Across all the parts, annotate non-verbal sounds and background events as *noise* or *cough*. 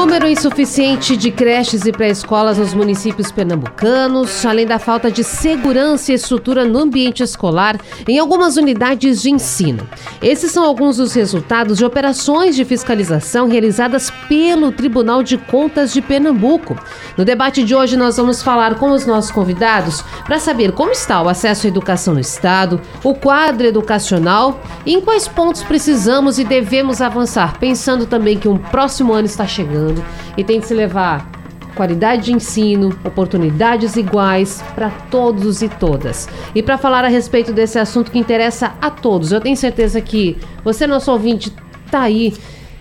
Número insuficiente de creches e pré-escolas nos municípios pernambucanos, além da falta de segurança e estrutura no ambiente escolar em algumas unidades de ensino. Esses são alguns dos resultados de operações de fiscalização realizadas pelo Tribunal de Contas de Pernambuco. No debate de hoje, nós vamos falar com os nossos convidados para saber como está o acesso à educação no Estado, o quadro educacional e em quais pontos precisamos e devemos avançar, pensando também que um próximo ano está chegando e tem que se levar qualidade de ensino, oportunidades iguais para todos e todas. E para falar a respeito desse assunto que interessa a todos, eu tenho certeza que você, nosso ouvinte, está aí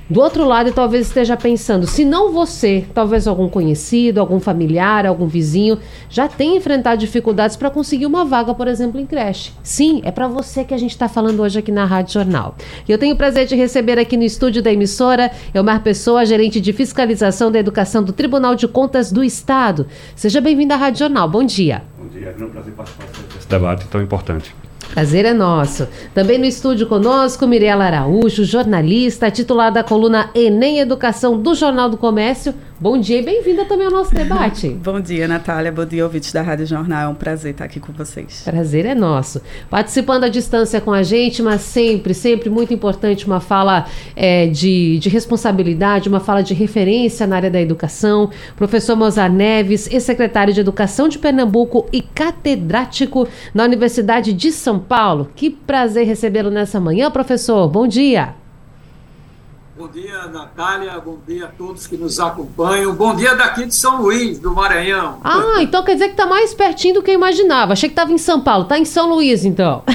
do outro lado, talvez esteja pensando, se não você, talvez algum conhecido, algum familiar, algum vizinho, já tenha enfrentado dificuldades para conseguir uma vaga, por exemplo, em creche. Sim, é para você que a gente está falando hoje aqui na Rádio Jornal. E eu tenho o prazer de receber aqui no estúdio da emissora Elmar Pessoa, gerente de fiscalização da educação do Tribunal de Contas do Estado. Seja bem-vindo à Rádio Jornal. Bom dia. Bom dia, é um prazer participar desse debate tão importante. Prazer é nosso. Também no estúdio conosco, Mirela Araújo, jornalista, titular da coluna Enem Educação do Jornal do Comércio. Bom dia e bem-vinda também ao nosso debate. *laughs* Bom dia, Natália. Bom dia, ouvintes da Rádio Jornal. É um prazer estar aqui com vocês. Prazer é nosso. Participando à distância com a gente, mas sempre, sempre muito importante uma fala é, de, de responsabilidade, uma fala de referência na área da educação. Professor Mozart Neves, ex-secretário de Educação de Pernambuco e catedrático na Universidade de São Paulo. Que prazer recebê-lo nessa manhã, professor. Bom dia. Bom dia, Natália. Bom dia a todos que nos acompanham. Bom dia daqui de São Luís, do Maranhão. Ah, então quer dizer que está mais pertinho do que eu imaginava. Achei que estava em São Paulo. Está em São Luís, então. *laughs*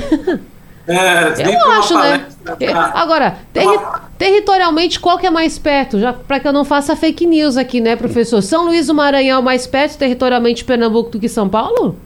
É, eu acho, né? Pra... Agora, terri territorialmente, qual que é mais perto? Já para que eu não faça fake news aqui, né, professor? São Luís do Maranhão é mais perto territorialmente Pernambuco do que São Paulo?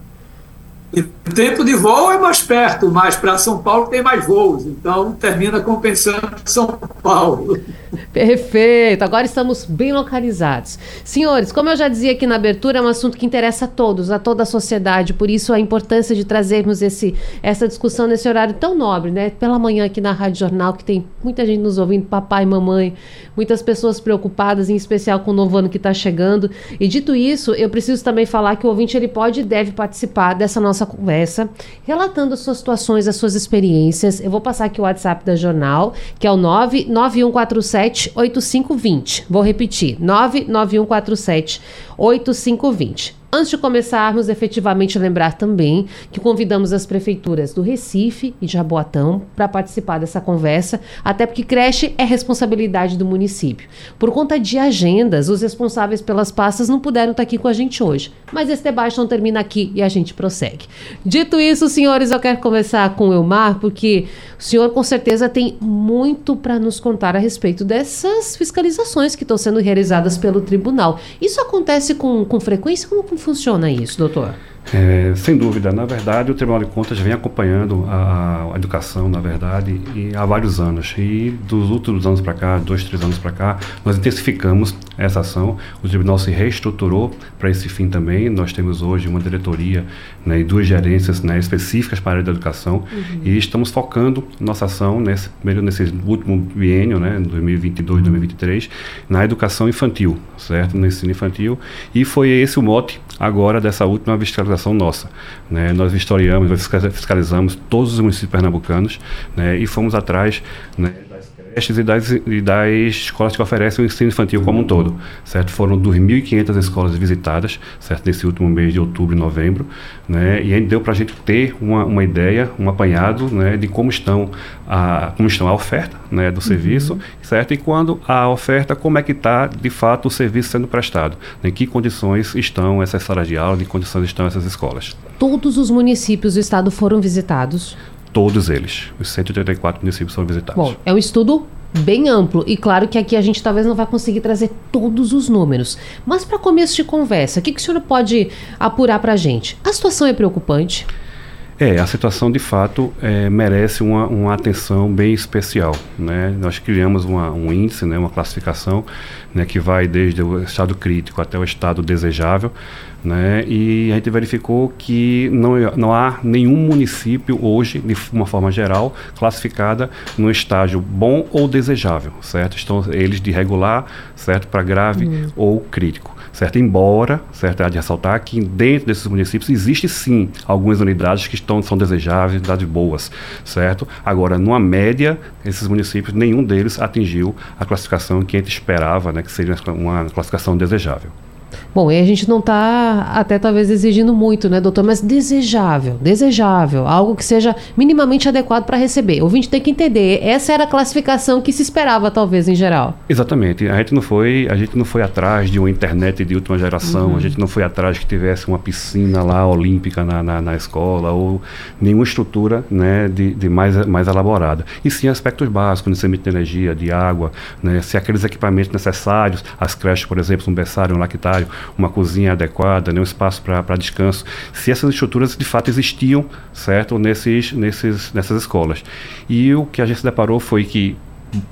E o tempo de voo é mais perto, mas para São Paulo tem mais voos, então termina compensando São Paulo. *laughs* Perfeito, agora estamos bem localizados. Senhores, como eu já dizia aqui na abertura, é um assunto que interessa a todos, a toda a sociedade, por isso a importância de trazermos esse, essa discussão nesse horário tão nobre, né? Pela manhã aqui na Rádio Jornal, que tem muita gente nos ouvindo, papai, mamãe, muitas pessoas preocupadas, em especial com o novo ano que está chegando. E dito isso, eu preciso também falar que o ouvinte ele pode e deve participar dessa nossa nossa conversa, relatando as suas situações, as suas experiências. Eu vou passar aqui o WhatsApp da Jornal, que é o 99147 8520. Vou repetir: 99147 8520. Antes de começarmos, efetivamente lembrar também que convidamos as prefeituras do Recife e Jaboatão para participar dessa conversa, até porque creche é responsabilidade do município. Por conta de agendas, os responsáveis pelas pastas não puderam estar aqui com a gente hoje. Mas esse debate não termina aqui e a gente prossegue. Dito isso, senhores, eu quero conversar com o Elmar, porque o senhor com certeza tem muito para nos contar a respeito dessas fiscalizações que estão sendo realizadas pelo tribunal. Isso acontece com, com frequência? Como funciona isso, doutor? É, sem dúvida. Na verdade, o Tribunal de Contas vem acompanhando a, a educação, na verdade, e, há vários anos. E dos últimos anos para cá, dois, três anos para cá, nós intensificamos essa ação. O Tribunal se reestruturou para esse fim também. Nós temos hoje uma diretoria né, e duas gerências né, específicas para a área da educação. Uhum. E estamos focando nossa ação, nesse, primeiro nesse último biênio, né, 2022, 2023, na educação infantil, certo? No ensino infantil. E foi esse o mote agora dessa última fiscalização fiscalização nossa. Né? Nós vistoriamos, fiscalizamos todos os municípios pernambucanos né? e fomos atrás né, creches e das, e das escolas que oferecem o ensino infantil como um todo, certo? Foram 2.500 escolas visitadas, certo? Nesse último mês de outubro e novembro, né? E aí deu para a gente ter uma, uma ideia, um apanhado, né? De como estão a, como estão a oferta, né? Do serviço, uhum. certo? E quando a oferta, como é que está, de fato, o serviço sendo prestado. Em que condições estão essas salas de aula, em que condições estão essas escolas. Todos os municípios do estado foram visitados? Todos eles. Os 184 municípios foram visitados. Bom, é um estudo bem amplo e claro que aqui a gente talvez não vai conseguir trazer todos os números. Mas para começo de conversa, o que, que o senhor pode apurar para a gente? A situação é preocupante? É, a situação de fato é, merece uma, uma, atenção bem especial. Né? Nós criamos uma, um índice, né, uma classificação né, que vai desde o estado crítico até o estado desejável. Né? E a gente verificou que não, não há nenhum município hoje, de uma forma geral, classificada no estágio bom ou desejável, certo? Estão eles de regular, certo, para grave uhum. ou crítico certo? Embora, certo, há de ressaltar que dentro desses municípios existe sim algumas unidades que estão, são desejáveis, unidades boas, certo? Agora, numa média, esses municípios, nenhum deles atingiu a classificação que a gente esperava, né, que seria uma classificação desejável. Bom, e a gente não está até talvez exigindo muito, né, doutor? Mas desejável, desejável, algo que seja minimamente adequado para receber. O ouvinte tem que entender, essa era a classificação que se esperava, talvez, em geral. Exatamente. A gente não foi, a gente não foi atrás de uma internet de última geração, uhum. a gente não foi atrás que tivesse uma piscina lá olímpica na, na, na escola ou nenhuma estrutura né, de, de mais, mais elaborada. E sim aspectos básicos, necessamento de energia, de água, né, se aqueles equipamentos necessários, as creches, por exemplo, um berçário, um lactário, uma cozinha adequada, né, um espaço para descanso, se essas estruturas de fato existiam, certo, nesses, nesses, nessas escolas. E o que a gente se deparou foi que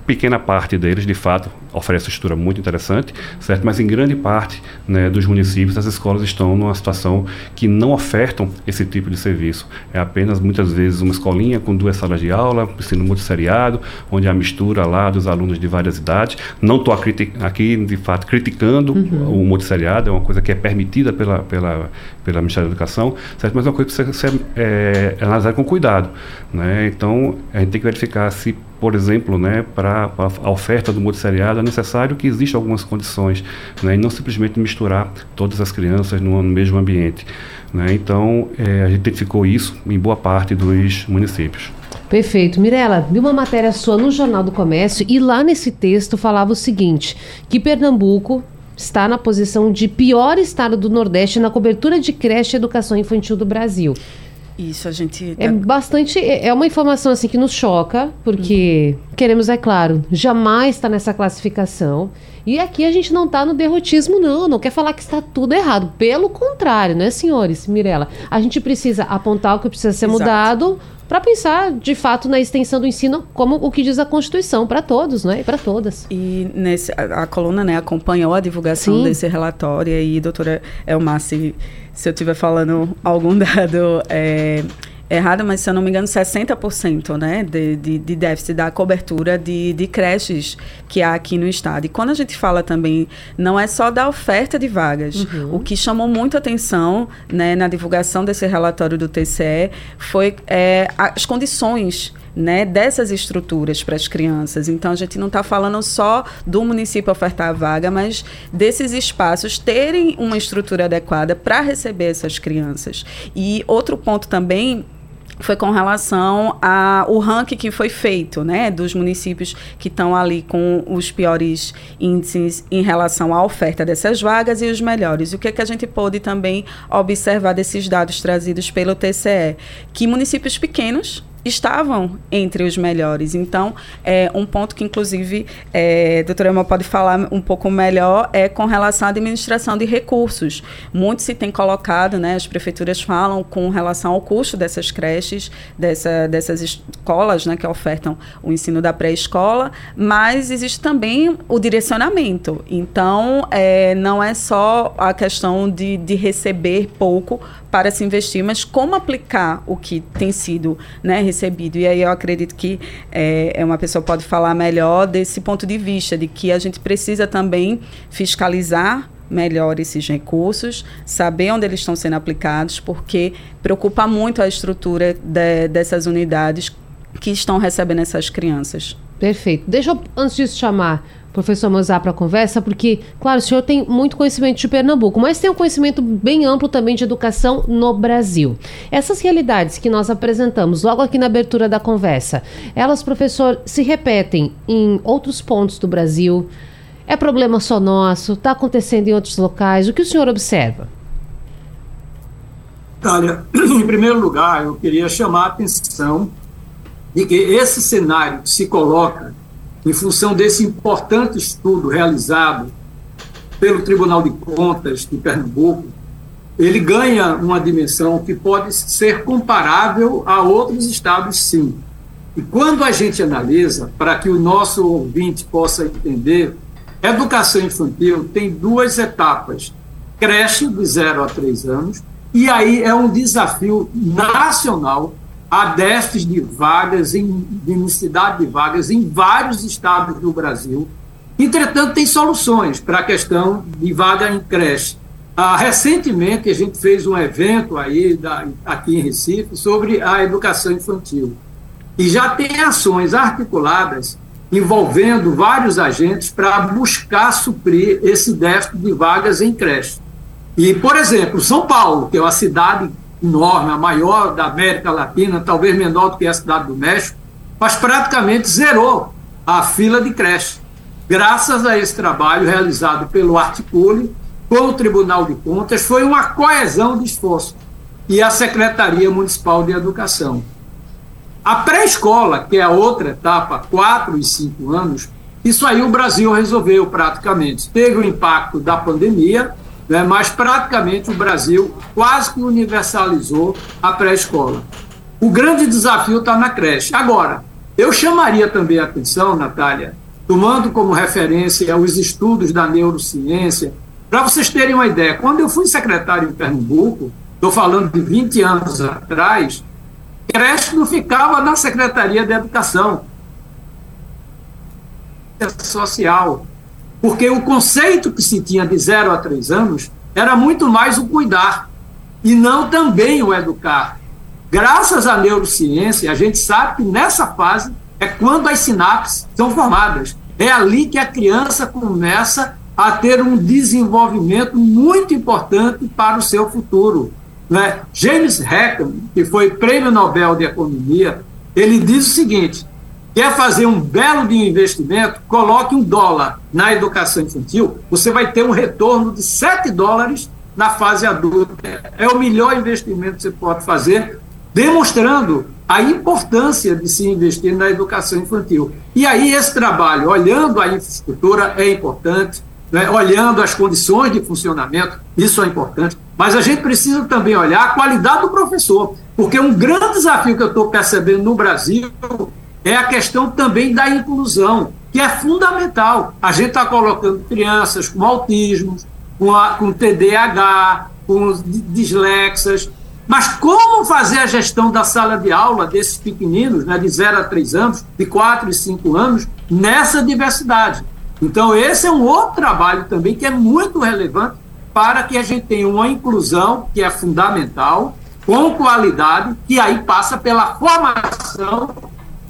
pequena parte deles, de fato, oferece uma estrutura muito interessante, certo? Mas em grande parte né, dos municípios, as escolas estão numa situação que não ofertam esse tipo de serviço. É apenas, muitas vezes, uma escolinha com duas salas de aula, ensino multisseriado, onde há mistura lá dos alunos de várias idades. Não estou aqui, de fato, criticando uhum. o multisseriado, é uma coisa que é permitida pela, pela, pela Ministério da Educação, certo? Mas é uma coisa que precisa ser é, analisada com cuidado. Né? Então, a gente tem que verificar se por exemplo, né, para a oferta do multisseriado, é necessário que existam algumas condições, né, e não simplesmente misturar todas as crianças no, no mesmo ambiente. Né. Então, é, a gente identificou isso em boa parte dos municípios. Perfeito. Mirela, vi uma matéria sua no Jornal do Comércio e lá nesse texto falava o seguinte, que Pernambuco está na posição de pior estado do Nordeste na cobertura de creche e educação infantil do Brasil. Isso, a gente. É bastante. É, é uma informação assim que nos choca, porque uhum. queremos, é claro, jamais estar nessa classificação. E aqui a gente não está no derrotismo, não. Não quer falar que está tudo errado. Pelo contrário, né, senhores? Mirela, a gente precisa apontar o que precisa ser Exato. mudado para pensar de fato na extensão do ensino como o que diz a Constituição para todos, né, e para todas. E nesse a, a, coluna, né, acompanhou a divulgação Sim. desse relatório e doutora Elmar, se, se eu estiver falando algum *laughs* dado é, errado, mas se eu não me engano, 60% né, de, de, de, déficit da cobertura de, de creches que há aqui no estado. E quando a gente fala também, não é só da oferta de vagas. Uhum. O que chamou muito atenção né, na divulgação desse relatório do TCE foi é, as condições né, dessas estruturas para as crianças. Então, a gente não está falando só do município ofertar a vaga, mas desses espaços terem uma estrutura adequada para receber essas crianças. E outro ponto também foi com relação ao ranking que foi feito, né, dos municípios que estão ali com os piores índices em relação à oferta dessas vagas e os melhores. O que, é que a gente pôde também observar desses dados trazidos pelo TCE? Que municípios pequenos estavam entre os melhores. Então, é, um ponto que, inclusive, é, a doutora Emma pode falar um pouco melhor é com relação à administração de recursos. Muito se tem colocado, né, as prefeituras falam com relação ao custo dessas creches, dessa, dessas escolas né, que ofertam o ensino da pré-escola, mas existe também o direcionamento. Então, é, não é só a questão de, de receber pouco para se investir, mas como aplicar o que tem sido né, recebido. E aí eu acredito que é, é, uma pessoa pode falar melhor desse ponto de vista, de que a gente precisa também fiscalizar melhor esses recursos, saber onde eles estão sendo aplicados, porque preocupa muito a estrutura de, dessas unidades que estão recebendo essas crianças. Perfeito. Deixa eu, antes disso, chamar professor Mozart para a conversa, porque, claro, o senhor tem muito conhecimento de Pernambuco, mas tem um conhecimento bem amplo também de educação no Brasil. Essas realidades que nós apresentamos logo aqui na abertura da conversa, elas, professor, se repetem em outros pontos do Brasil? É problema só nosso? Está acontecendo em outros locais? O que o senhor observa? Olha, *clears throat* em primeiro lugar, eu queria chamar a atenção de que esse cenário que se coloca em função desse importante estudo realizado pelo Tribunal de Contas de Pernambuco, ele ganha uma dimensão que pode ser comparável a outros estados, sim. E quando a gente analisa, para que o nosso ouvinte possa entender, educação infantil tem duas etapas: creche de 0 a 3 anos, e aí é um desafio nacional déficit de vagas, em, de unicidade de vagas em vários estados do Brasil. Entretanto, tem soluções para a questão de vaga em creche. Ah, recentemente, a gente fez um evento aí da, aqui em Recife sobre a educação infantil. E já tem ações articuladas envolvendo vários agentes para buscar suprir esse déficit de vagas em creche. E, por exemplo, São Paulo, que é uma cidade enorme, a maior da América Latina, talvez menor do que a cidade do México, mas praticamente zerou a fila de creche. Graças a esse trabalho realizado pelo Articule com o Tribunal de Contas, foi uma coesão de esforço e a Secretaria Municipal de Educação. A pré-escola, que é a outra etapa, 4 e 5 anos, isso aí o Brasil resolveu praticamente. Teve o impacto da pandemia, né, mas praticamente o Brasil quase que universalizou a pré-escola. O grande desafio está na creche. Agora, eu chamaria também a atenção, Natália, tomando como referência os estudos da neurociência, para vocês terem uma ideia, quando eu fui secretário em Pernambuco, estou falando de 20 anos atrás, creche não ficava na Secretaria de Educação Social, porque o conceito que se tinha de 0 a 3 anos era muito mais o cuidar e não também o educar. Graças à neurociência, a gente sabe que nessa fase é quando as sinapses são formadas. É ali que a criança começa a ter um desenvolvimento muito importante para o seu futuro. Né? James Hackham, que foi prêmio Nobel de Economia, ele diz o seguinte: quer fazer um belo de investimento, coloque um dólar na educação infantil, você vai ter um retorno de 7 dólares na fase adulta. É o melhor investimento que você pode fazer, demonstrando a importância de se investir na educação infantil. E aí, esse trabalho, olhando a infraestrutura, é importante, né, olhando as condições de funcionamento, isso é importante, mas a gente precisa também olhar a qualidade do professor, porque um grande desafio que eu estou percebendo no Brasil é a questão também da inclusão, que é fundamental. A gente está colocando crianças com autismo, com, a, com TDAH, com dislexas, mas como fazer a gestão da sala de aula desses pequeninos, né, de 0 a 3 anos, de 4 e 5 anos, nessa diversidade? Então, esse é um outro trabalho também que é muito relevante para que a gente tenha uma inclusão que é fundamental, com qualidade, que aí passa pela formação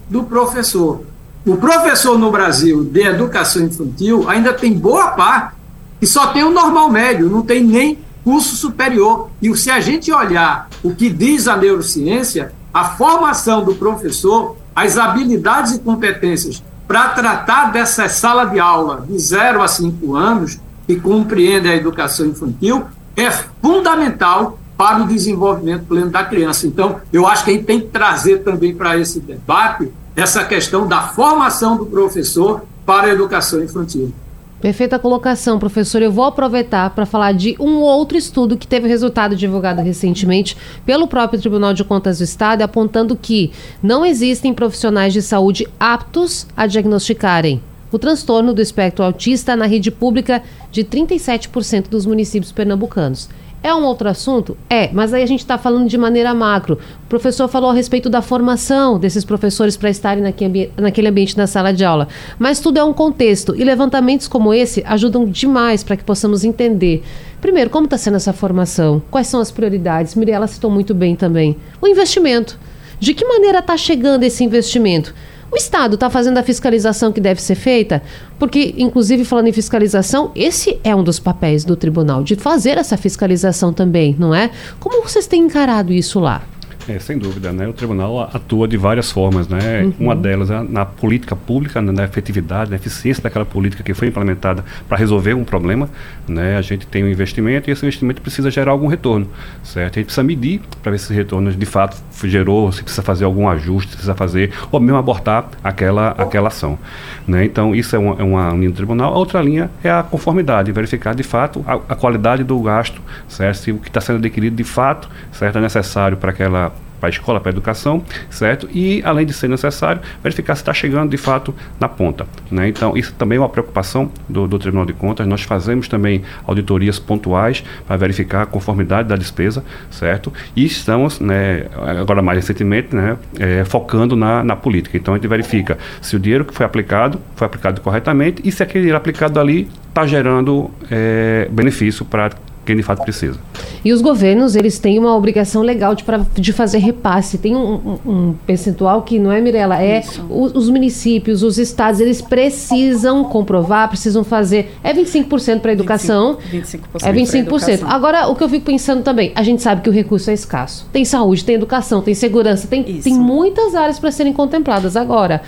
do professor. O professor no Brasil de educação infantil ainda tem boa parte que só tem o normal médio, não tem nem curso superior. E se a gente olhar o que diz a neurociência, a formação do professor, as habilidades e competências para tratar dessa sala de aula de 0 a 5 anos, que compreende a educação infantil, é fundamental para o desenvolvimento pleno da criança. Então, eu acho que a gente tem que trazer também para esse debate essa questão da formação do professor para a educação infantil. Perfeita colocação, professor. Eu vou aproveitar para falar de um outro estudo que teve resultado divulgado recentemente pelo próprio Tribunal de Contas do Estado, apontando que não existem profissionais de saúde aptos a diagnosticarem o transtorno do espectro autista na rede pública de 37% dos municípios pernambucanos. É um outro assunto? É, mas aí a gente está falando de maneira macro. O professor falou a respeito da formação desses professores para estarem naquele ambiente na sala de aula. Mas tudo é um contexto e levantamentos como esse ajudam demais para que possamos entender. Primeiro, como está sendo essa formação? Quais são as prioridades? Mirella citou muito bem também. O investimento. De que maneira está chegando esse investimento? O Estado está fazendo a fiscalização que deve ser feita? Porque, inclusive, falando em fiscalização, esse é um dos papéis do tribunal, de fazer essa fiscalização também, não é? Como vocês têm encarado isso lá? É, sem dúvida, né? O tribunal atua de várias formas, né? Uhum. Uma delas é na política pública, né? na efetividade, na eficiência daquela política que foi implementada para resolver um problema, né? A gente tem um investimento e esse investimento precisa gerar algum retorno, certo? A gente precisa medir para ver se esse retorno de fato gerou, se precisa fazer algum ajuste, se precisa fazer, ou mesmo abortar aquela, aquela ação, né? Então, isso é uma, é uma linha do tribunal. A outra linha é a conformidade, verificar de fato a, a qualidade do gasto, certo? Se o que está sendo adquirido de fato, certo? É necessário para aquela para a escola, para a educação, certo? E, além de ser necessário, verificar se está chegando de fato na ponta. Né? Então, isso também é uma preocupação do, do Tribunal de Contas. Nós fazemos também auditorias pontuais para verificar a conformidade da despesa, certo? E estamos, né, agora mais recentemente, né, é, focando na, na política. Então, a gente verifica se o dinheiro que foi aplicado foi aplicado corretamente e se aquele dinheiro aplicado ali está gerando é, benefício para quem de fato precisa. E os governos, eles têm uma obrigação legal de, pra, de fazer repasse. Tem um, um, um percentual que não é, Mirella, é os, os, municípios, os estados, eles precisam comprovar, precisam fazer. É 25% para a educação. 25%, 25% é 25%. Agora, o que eu fico pensando também, a gente sabe que o recurso é escasso. Tem saúde, tem educação, tem segurança, tem, tem muitas áreas para serem contempladas. Agora,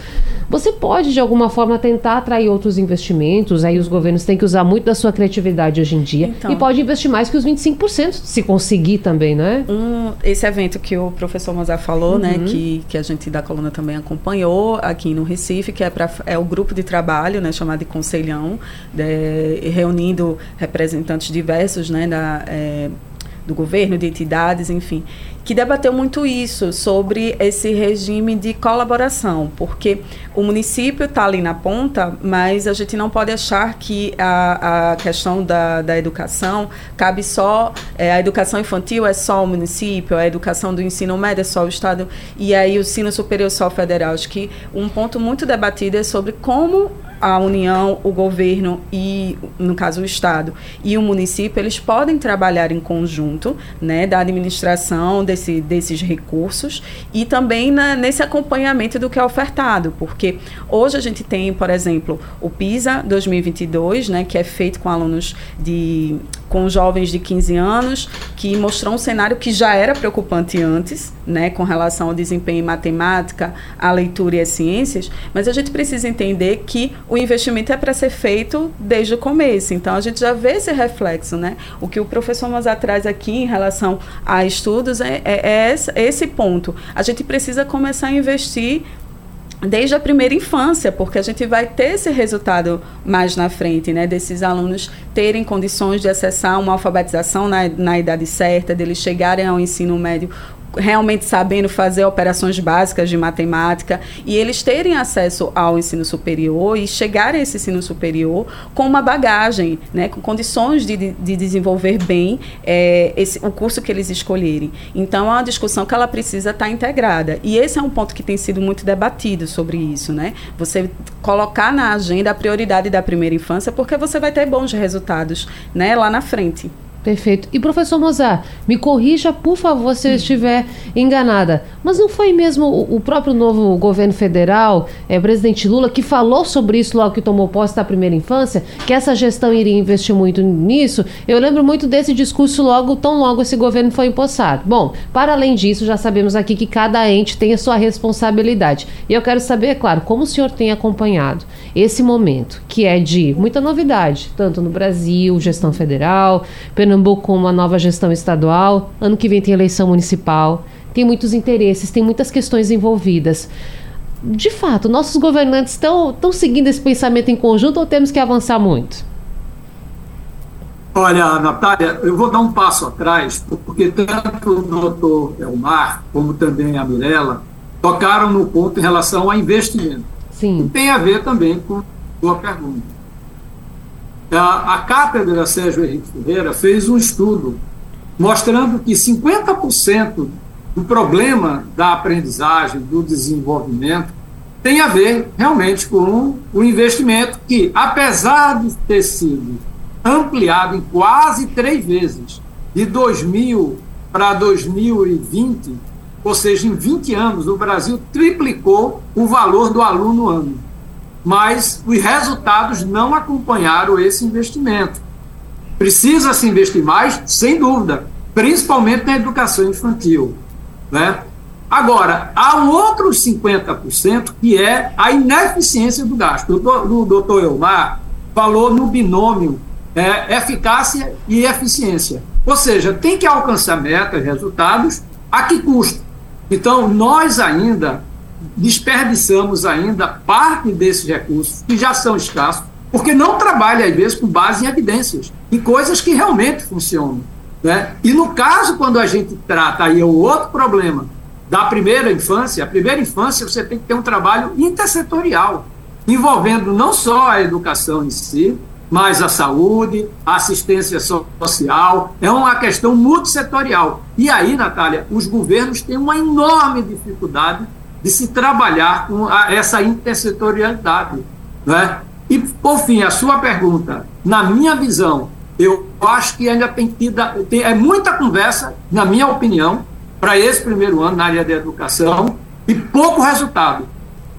você pode, de alguma forma, tentar atrair outros investimentos. Aí os governos têm que usar muito da sua criatividade hoje em dia. Então, e pode investir mais que os 25%, se conseguir também, né? Um, esse evento que o professor Mozart falou, né, uhum. né, que, que a gente da coluna também acompanhou aqui no Recife, que é, pra, é o grupo de trabalho, né, chamado de Conselhão, de, reunindo representantes diversos, né, da, é, do governo, de entidades, enfim, que debateu muito isso, sobre esse regime de colaboração, porque o município está ali na ponta, mas a gente não pode achar que a, a questão da, da educação cabe só, é, a educação infantil é só o município, a educação do ensino médio é só o Estado, e aí o ensino superior só o federal. Acho que um ponto muito debatido é sobre como a União, o governo e, no caso, o Estado e o município, eles podem trabalhar em conjunto, né, da administração desse, desses recursos e também na, nesse acompanhamento do que é ofertado, porque hoje a gente tem, por exemplo, o PISA 2022, né, que é feito com alunos de com jovens de 15 anos, que mostrou um cenário que já era preocupante antes, né, com relação ao desempenho em matemática, a leitura e as ciências, mas a gente precisa entender que o investimento é para ser feito desde o começo. Então a gente já vê esse reflexo, né? O que o professor Mozart traz aqui em relação a estudos é, é, é esse ponto. A gente precisa começar a investir desde a primeira infância, porque a gente vai ter esse resultado mais na frente, né? Desses alunos terem condições de acessar uma alfabetização na, na idade certa, deles chegarem ao ensino médio realmente sabendo fazer operações básicas de matemática e eles terem acesso ao ensino superior e chegarem a esse ensino superior com uma bagagem, né, com condições de, de desenvolver bem é, esse, o curso que eles escolherem. Então, é uma discussão que ela precisa estar integrada. E esse é um ponto que tem sido muito debatido sobre isso, né? Você colocar na agenda a prioridade da primeira infância, porque você vai ter bons resultados né, lá na frente. Perfeito. E professor Mozart, me corrija, por favor, se eu estiver enganada. Mas não foi mesmo o, próprio novo governo federal, é, presidente Lula, que falou sobre isso logo que tomou posse da primeira infância, que essa gestão iria investir muito nisso? Eu lembro muito desse discurso logo, tão logo esse governo foi empossado. Bom, para além disso, já sabemos aqui que cada ente tem a sua responsabilidade. E eu quero saber, é claro, como o senhor tem acompanhado esse momento, que é de muita novidade, tanto no Brasil, gestão federal, Pernambuco Pernambuco com uma nova gestão estadual, ano que vem tem eleição municipal, tem muitos interesses, tem muitas questões envolvidas. De fato, nossos governantes estão seguindo esse pensamento em conjunto ou temos que avançar muito? Olha, Natália, eu vou dar um passo atrás, porque tanto o doutor Elmar como também a Mirella tocaram no ponto em relação a investimento. Sim. E tem a ver também com a sua pergunta. A, a cátedra Sérgio Henrique Ferreira fez um estudo mostrando que 50% do problema da aprendizagem, do desenvolvimento, tem a ver realmente com o investimento que, apesar de ter sido ampliado em quase três vezes, de 2000 para 2020, ou seja, em 20 anos, o Brasil triplicou o valor do aluno ano mas os resultados não acompanharam esse investimento. Precisa se investir mais, sem dúvida, principalmente na educação infantil. Né? Agora, há um outro 50% que é a ineficiência do gasto. O doutor Elmar falou no binômio é, eficácia e eficiência. Ou seja, tem que alcançar metas, resultados, a que custo? Então, nós ainda desperdiçamos ainda parte desses recursos, que já são escassos, porque não trabalha, às vezes, com base em evidências, em coisas que realmente funcionam. Né? E no caso, quando a gente trata, aí é o outro problema, da primeira infância, a primeira infância você tem que ter um trabalho intersetorial, envolvendo não só a educação em si, mas a saúde, a assistência social, é uma questão multissetorial. E aí, Natália, os governos têm uma enorme dificuldade de se trabalhar com a, essa intersetorialidade. Né? E, por fim, a sua pergunta, na minha visão, eu acho que ainda tem tido, tem, é muita conversa, na minha opinião, para esse primeiro ano na área da educação e pouco resultado.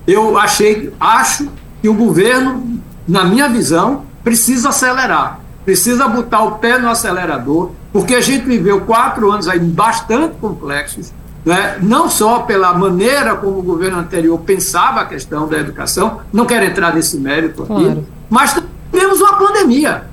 Eu achei, acho que o governo, na minha visão, precisa acelerar, precisa botar o pé no acelerador, porque a gente viveu quatro anos aí bastante complexos, né? não só pela maneira como o governo anterior pensava a questão da educação, não quero entrar nesse mérito aqui, claro. mas tivemos uma pandemia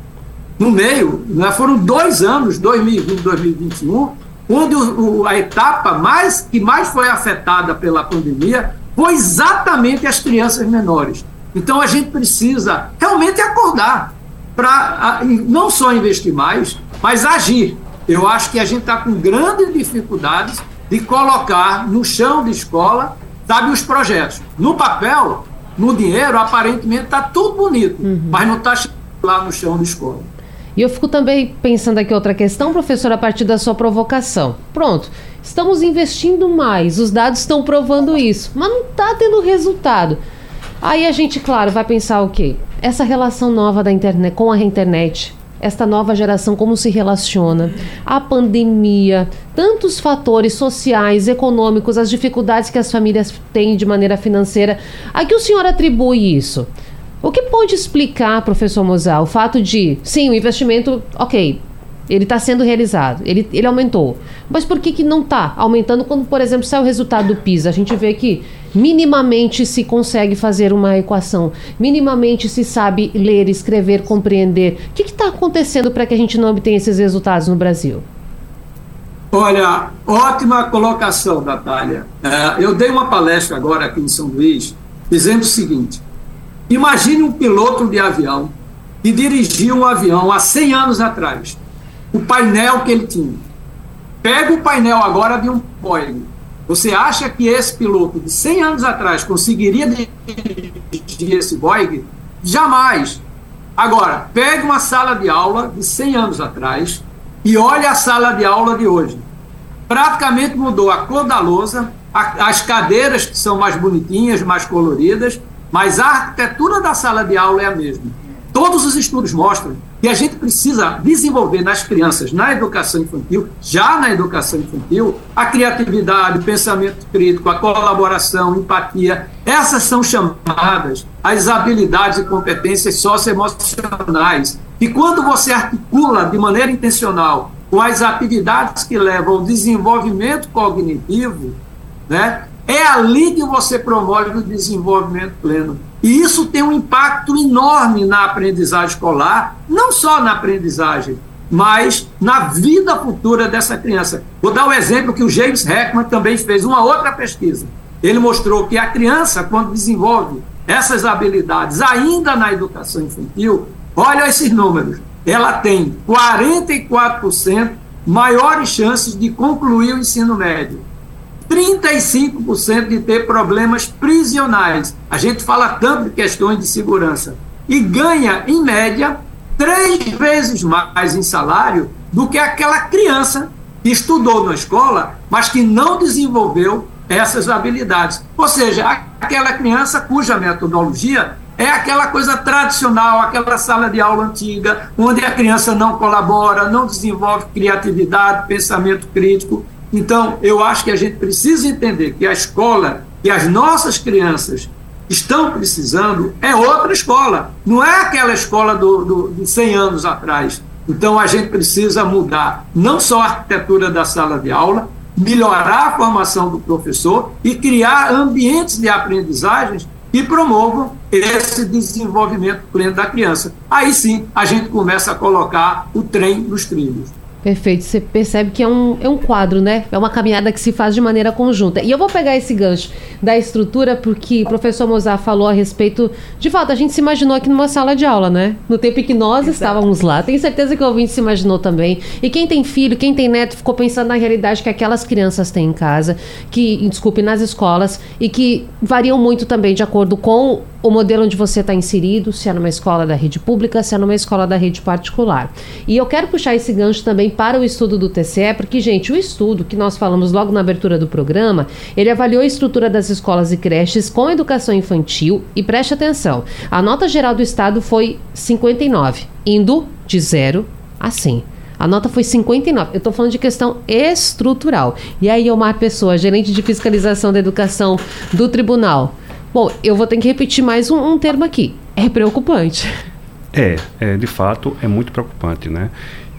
no meio, né? foram dois anos, 2020 2021, onde o, o, a etapa mais que mais foi afetada pela pandemia foi exatamente as crianças menores. Então a gente precisa realmente acordar para não só investir mais, mas agir. Eu acho que a gente está com grandes dificuldades de colocar no chão de escola, sabe, os projetos. No papel, no dinheiro, aparentemente está tudo bonito, uhum. mas não está lá no chão de escola. E eu fico também pensando aqui outra questão, professor, a partir da sua provocação. Pronto, estamos investindo mais, os dados estão provando isso, mas não está tendo resultado. Aí a gente, claro, vai pensar o quê? Essa relação nova da internet com a internet, esta nova geração como se relaciona, a pandemia, tantos fatores sociais, econômicos, as dificuldades que as famílias têm de maneira financeira. A que o senhor atribui isso? O que pode explicar, professor Mozart, o fato de, sim, o investimento, ok, ele está sendo realizado, ele, ele aumentou. Mas por que, que não está aumentando quando, por exemplo, sai o resultado do PISA? A gente vê que minimamente se consegue fazer uma equação, minimamente se sabe ler, escrever, compreender. O que está acontecendo para que a gente não obtenha esses resultados no Brasil? Olha, ótima colocação, Natália. É, eu dei uma palestra agora aqui em São Luís, dizendo o seguinte: imagine um piloto de avião que dirigia um avião há 100 anos atrás o painel que ele tinha. Pega o painel agora de um Boeing. Você acha que esse piloto de 100 anos atrás conseguiria dirigir esse Boeing? Jamais. Agora, pegue uma sala de aula de 100 anos atrás e olhe a sala de aula de hoje. Praticamente mudou a cor da lousa, a, as cadeiras que são mais bonitinhas, mais coloridas, mas a arquitetura da sala de aula é a mesma. Todos os estudos mostram que a gente precisa desenvolver nas crianças, na educação infantil, já na educação infantil, a criatividade, o pensamento crítico, a colaboração, empatia. Essas são chamadas as habilidades e competências socioemocionais. E quando você articula de maneira intencional com as atividades que levam ao desenvolvimento cognitivo, né, é ali que você promove o desenvolvimento pleno. E isso tem um impacto enorme na aprendizagem escolar, não só na aprendizagem, mas na vida futura dessa criança. Vou dar o um exemplo que o James Heckman também fez uma outra pesquisa. Ele mostrou que a criança, quando desenvolve essas habilidades ainda na educação infantil, olha esses números, ela tem 44% maiores chances de concluir o ensino médio 35% de ter problemas prisionais. A gente fala tanto de questões de segurança. E ganha, em média, três vezes mais em salário do que aquela criança que estudou na escola, mas que não desenvolveu essas habilidades. Ou seja, aquela criança cuja metodologia é aquela coisa tradicional, aquela sala de aula antiga, onde a criança não colabora, não desenvolve criatividade, pensamento crítico então, eu acho que a gente precisa entender que a escola que as nossas crianças estão precisando é outra escola, não é aquela escola do, do, de 100 anos atrás. Então, a gente precisa mudar não só a arquitetura da sala de aula, melhorar a formação do professor e criar ambientes de aprendizagens que promovam esse desenvolvimento pleno da criança. Aí sim a gente começa a colocar o trem nos trilhos. Perfeito. Você percebe que é um, é um quadro, né? É uma caminhada que se faz de maneira conjunta. E eu vou pegar esse gancho da estrutura, porque o professor Mozart falou a respeito. De fato, a gente se imaginou aqui numa sala de aula, né? No tempo em que nós Exato. estávamos lá. Tenho certeza que o ouvinte se imaginou também. E quem tem filho, quem tem neto, ficou pensando na realidade que aquelas crianças têm em casa, que, desculpe, nas escolas, e que variam muito também de acordo com o modelo onde você está inserido, se é numa escola da rede pública, se é numa escola da rede particular. E eu quero puxar esse gancho também para o estudo do TCE, porque, gente, o estudo que nós falamos logo na abertura do programa, ele avaliou a estrutura das escolas e creches com educação infantil e preste atenção, a nota geral do estado foi 59, indo de 0 a 100. A nota foi 59. Eu estou falando de questão estrutural. E aí, Omar Pessoa, gerente de fiscalização da educação do tribunal. Bom, eu vou ter que repetir mais um, um termo aqui. É preocupante. É, é, de fato, é muito preocupante, né?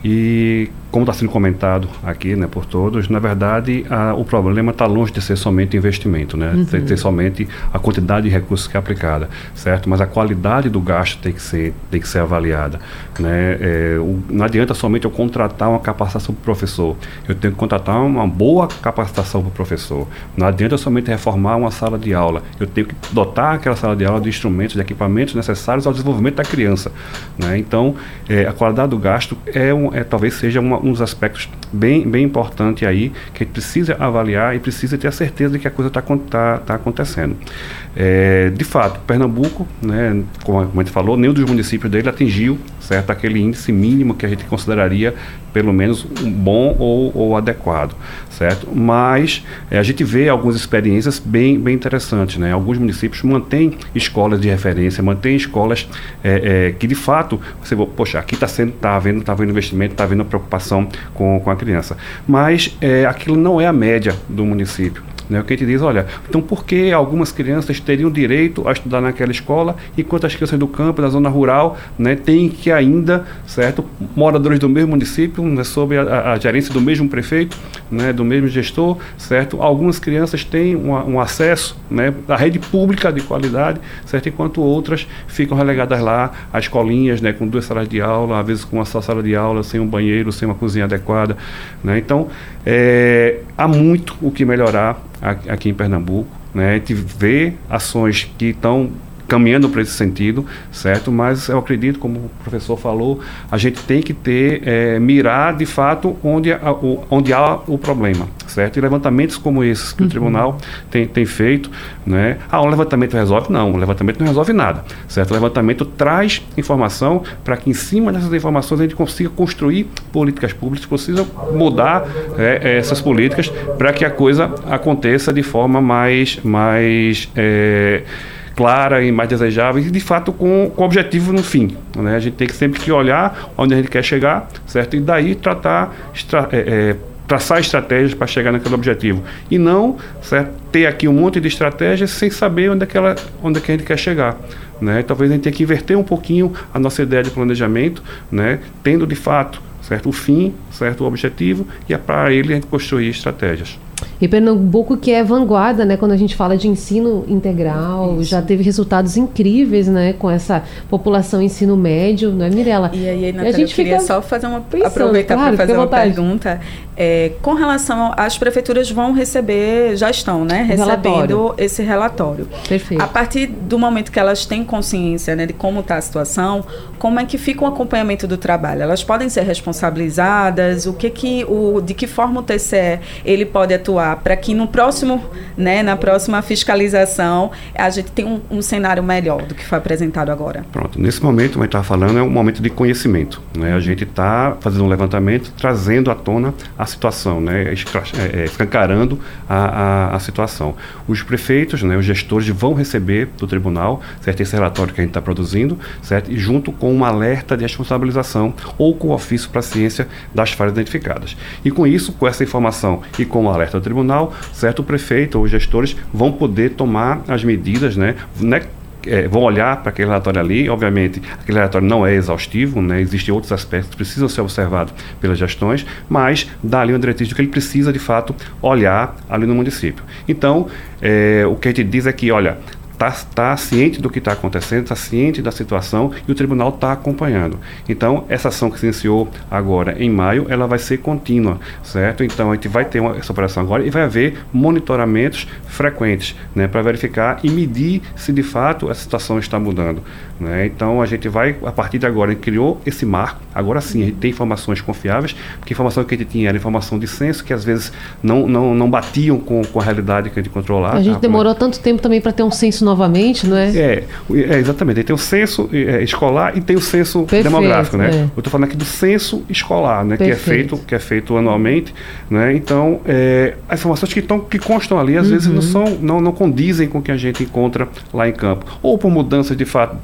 E como está sendo comentado aqui né, por todos, na verdade a, o problema está longe de ser somente investimento, né? Uhum. De ter somente a quantidade de recursos que é aplicada, certo? Mas a qualidade do gasto tem que ser, tem que ser avaliada. Né? É, o, não adianta somente eu contratar uma capacitação para o professor, eu tenho que contratar uma boa capacitação para o professor. Não adianta somente reformar uma sala de aula, eu tenho que dotar aquela sala de aula de instrumentos, de equipamentos necessários ao desenvolvimento da criança. Né? Então, é, a qualidade do gasto é, um, é talvez seja uma dos aspectos bem, bem importante aí, que a gente precisa avaliar e precisa ter a certeza de que a coisa está tá, tá acontecendo. É, de fato, Pernambuco, né, como a gente falou, nenhum dos municípios dele atingiu certo, aquele índice mínimo que a gente consideraria pelo menos um bom ou, ou adequado, certo? Mas é, a gente vê algumas experiências bem, bem interessantes, né? Alguns municípios mantêm escolas de referência, mantêm escolas é, é, que de fato você, poxa, aqui está sendo, está havendo, tá havendo investimento, está havendo preocupação com, com a criança, mas é, aquilo não é a média do município. Né? O que a gente diz, olha, então por que algumas crianças teriam direito a estudar naquela escola, enquanto as crianças do campo, da zona rural, né, têm que ainda, certo, moradores do mesmo município, né, sob a, a, gerência do mesmo prefeito, né, do mesmo gestor, certo, algumas crianças têm um, acesso né, à rede pública de qualidade, certo, enquanto outras ficam relegadas lá a escolinhas, né, com duas salas de aula, às vezes com uma só sala de aula, sem um banheiro, sem uma cozinha adequada, né, então é, há muito o que melhorar aqui em Pernambuco. Né? A gente vê ações que estão caminhando para esse sentido, certo? Mas eu acredito, como o professor falou, a gente tem que ter, é, mirar de fato onde, a, o, onde há o problema, certo? E levantamentos como esses que uhum. o tribunal tem, tem feito, né? Ah, um levantamento resolve? Não, um levantamento não resolve nada, certo? O levantamento traz informação para que em cima dessas informações a gente consiga construir políticas públicas, precisa mudar é, essas políticas para que a coisa aconteça de forma mais, mais é, clara e mais desejável e de fato com, com objetivo no fim. Né? A gente tem que sempre que olhar onde a gente quer chegar, certo? E daí tratar, extra, é, é, traçar estratégias para chegar naquele objetivo. E não certo? ter aqui um monte de estratégias sem saber onde é que, ela, onde é que a gente quer chegar. Né? Talvez a gente tenha que inverter um pouquinho a nossa ideia de planejamento, né? tendo de fato certo? o fim, certo? o objetivo, e é para ele a gente construir estratégias. E Pernambuco que é vanguarda, né, quando a gente fala de ensino integral, Isso. já teve resultados incríveis, né, com essa população ensino médio, não é, Mirella? E aí, Natália, a gente eu queria só fazer uma pensando, aproveitar claro, para fazer uma pergunta. É, com relação às prefeituras vão receber, já estão, né, recebendo relatório. esse relatório. Perfeito. A partir do momento que elas têm consciência, né, de como está a situação, como é que fica o acompanhamento do trabalho? Elas podem ser responsabilizadas? O que que o de que forma o TCE ele pode atuar para que no próximo, né, na próxima fiscalização a gente tenha um, um cenário melhor do que foi apresentado agora? Pronto. Nesse momento, como a gente está falando, é um momento de conhecimento. Né? A gente está fazendo um levantamento, trazendo à tona a situação, né, é, é, escancarando a, a, a, situação. Os prefeitos, né, os gestores vão receber do tribunal, certo, esse relatório que a gente está produzindo, certo, e junto com um alerta de responsabilização ou com ofício para a ciência das falhas identificadas. E com isso, com essa informação e com o alerta do tribunal, certo, o prefeito ou os gestores vão poder tomar as medidas, né, né é, vão olhar para aquele relatório ali. Obviamente, aquele relatório não é exaustivo, né? existem outros aspectos que precisam ser observados pelas gestões, mas dá ali uma diretriz do que ele precisa, de fato, olhar ali no município. Então, é, o que a gente diz é que, olha, está tá ciente do que está acontecendo, está ciente da situação e o tribunal está acompanhando. Então, essa ação que se iniciou agora em maio, ela vai ser contínua, certo? Então, a gente vai ter uma, essa operação agora e vai haver monitoramentos frequentes, né, para verificar e medir se de fato a situação está mudando. Né? Então, a gente vai, a partir de agora, a gente criou esse marco, agora sim, a gente tem informações confiáveis, porque a informação que a gente tinha era informação de censo, que às vezes não, não, não batiam com, com a realidade que a gente controlava. A gente demorou né? tanto tempo também para ter um censo novamente, não é? É, é exatamente. Tem o censo é, escolar e tem o censo Perfeito, demográfico, né? É. Eu estou falando aqui do censo escolar, né? Que é feito, que é feito anualmente, né? Então, é, as informações que, tão, que constam ali, às uhum. vezes não são, não, não condizem com o que a gente encontra lá em campo, ou por mudanças de fato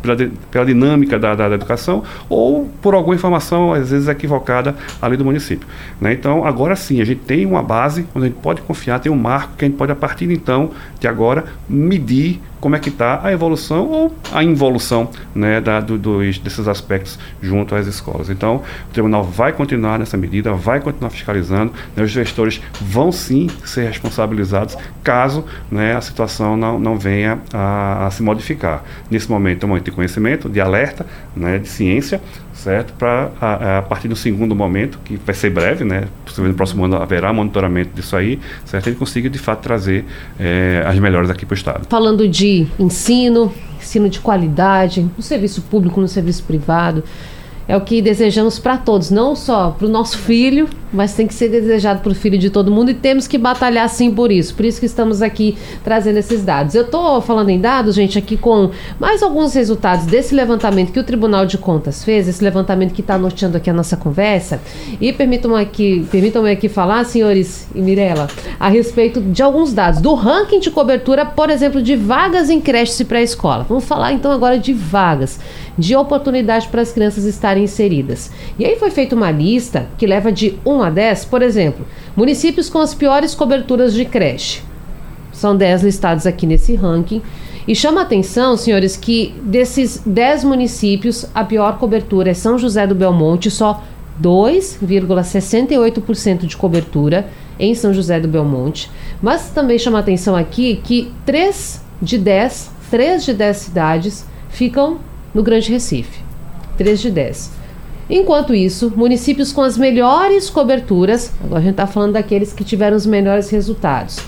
pela, dinâmica da, da, da educação, ou por alguma informação às vezes equivocada ali do município, né? Então, agora sim, a gente tem uma base onde a gente pode confiar, tem um marco que a gente pode a partir de então de agora medir como é que está a evolução ou a involução né, da, do, dos, desses aspectos junto às escolas. Então, o tribunal vai continuar nessa medida, vai continuar fiscalizando, né, os gestores vão sim ser responsabilizados caso né, a situação não, não venha a, a, se modificar. Nesse momento é um momento de conhecimento, de alerta, né, de ciência, certo? Para a, a, partir do segundo momento, que vai ser breve, né? Possivelmente no próximo ano haverá monitoramento disso aí, certo? Ele consiga de fato trazer é, as melhores aqui para o Estado. Falando de ensino, ensino de qualidade, no serviço público, no serviço privado, é o que desejamos para todos, não só para o nosso filho, mas tem que ser desejado para o filho de todo mundo e temos que batalhar sim por isso. Por isso que estamos aqui trazendo esses dados. Eu estou falando em dados, gente, aqui com mais alguns resultados desse levantamento que o Tribunal de Contas fez, esse levantamento que está norteando aqui a nossa conversa. E permitam aqui, permitam-me aqui falar, senhores e Mirella, a respeito de alguns dados do ranking de cobertura, por exemplo, de vagas em creches e pré-escola. Vamos falar então agora de vagas, de oportunidade para as crianças estarem inseridas. E aí foi feita uma lista que leva de 1 a 10, por exemplo, municípios com as piores coberturas de creche. São 10 listados aqui nesse ranking. E chama atenção, senhores, que desses 10 municípios, a pior cobertura é São José do Belmonte, só 2,68% de cobertura em São José do Belmonte. Mas também chama atenção aqui que 3 de 10, 3 de 10 cidades ficam no Grande Recife. 3 de 10. Enquanto isso, municípios com as melhores coberturas, agora a gente está falando daqueles que tiveram os melhores resultados.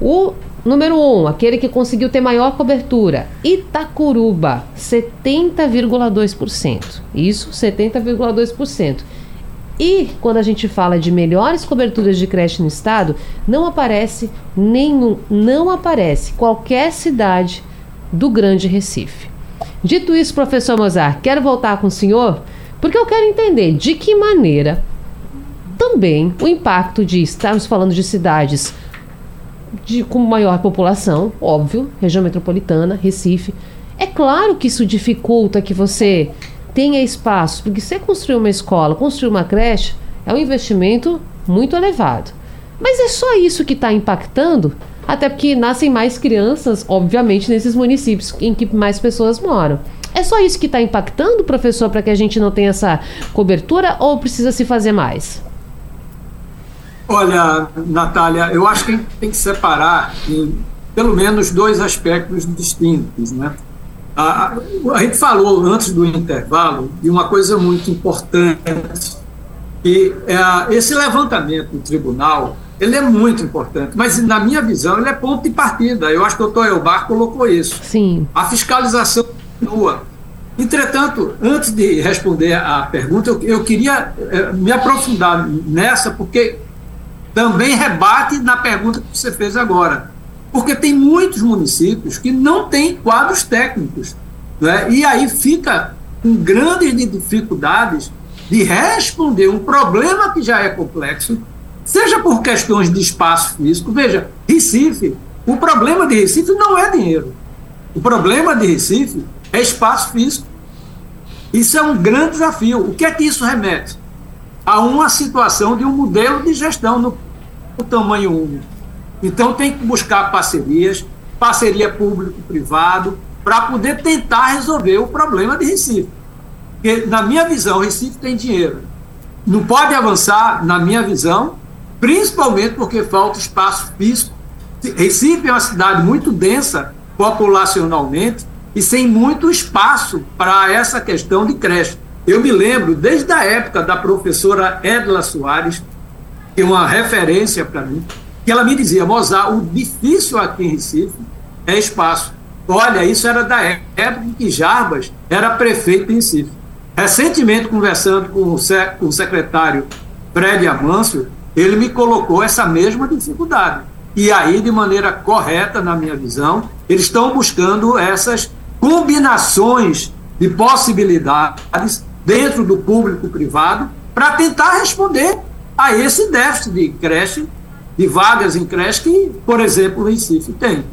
O número 1, um, aquele que conseguiu ter maior cobertura, Itacuruba, 70,2%. Isso, 70,2%. E quando a gente fala de melhores coberturas de creche no estado, não aparece nenhum, não aparece qualquer cidade do Grande Recife. Dito isso, professor Mozart, quero voltar com o senhor porque eu quero entender de que maneira também o impacto de estarmos falando de cidades de, com maior população, óbvio, região metropolitana, Recife. É claro que isso dificulta que você tenha espaço, porque você construir uma escola, construir uma creche, é um investimento muito elevado. Mas é só isso que está impactando? Até porque nascem mais crianças, obviamente, nesses municípios em que mais pessoas moram. É só isso que está impactando, professor, para que a gente não tenha essa cobertura ou precisa se fazer mais? Olha, Natália, eu acho que tem que separar em pelo menos dois aspectos distintos. Né? A, a gente falou antes do intervalo de uma coisa muito importante, que é esse levantamento do tribunal ele é muito importante, mas na minha visão ele é ponto de partida. Eu acho que o doutor Elbar colocou isso. Sim. A fiscalização continua. Entretanto, antes de responder à pergunta, eu, eu queria é, me aprofundar nessa, porque também rebate na pergunta que você fez agora. Porque tem muitos municípios que não têm quadros técnicos. Né? E aí fica com grandes dificuldades de responder um problema que já é complexo, seja por questões de espaço físico. Veja, Recife, o problema de Recife não é dinheiro. O problema de Recife é espaço físico. Isso é um grande desafio. O que é que isso remete? A uma situação de um modelo de gestão no, no tamanho único. Então tem que buscar parcerias, parceria público-privado, para poder tentar resolver o problema de Recife. Porque, na minha visão, Recife tem dinheiro. Não pode avançar, na minha visão, principalmente porque falta espaço físico. Recife é uma cidade muito densa populacionalmente e sem muito espaço para essa questão de creche. Eu me lembro, desde a época da professora Edla Soares, que é uma referência para mim, que ela me dizia, Mozart, o difícil aqui em Recife é espaço. Olha, isso era da época em que Jarbas era prefeito em Recife. Recentemente, conversando com o, secretário Fred Amâncio, ele me colocou essa mesma dificuldade. E aí, de maneira correta, na minha visão, eles estão buscando essas combinações de possibilidades dentro do público privado para tentar responder a esse déficit de creche, de vagas em creche que, por exemplo, o Recife tem.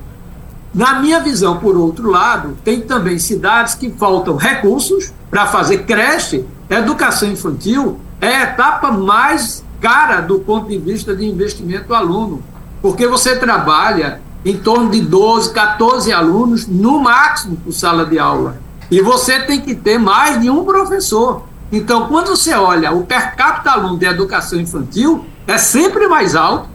Na minha visão, por outro lado, tem também cidades que faltam recursos para fazer creche, educação infantil é a etapa mais cara do ponto de vista de investimento aluno, porque você trabalha em torno de 12, 14 alunos no máximo por sala de aula. E você tem que ter mais de um professor. Então, quando você olha o per capita aluno de educação infantil, é sempre mais alto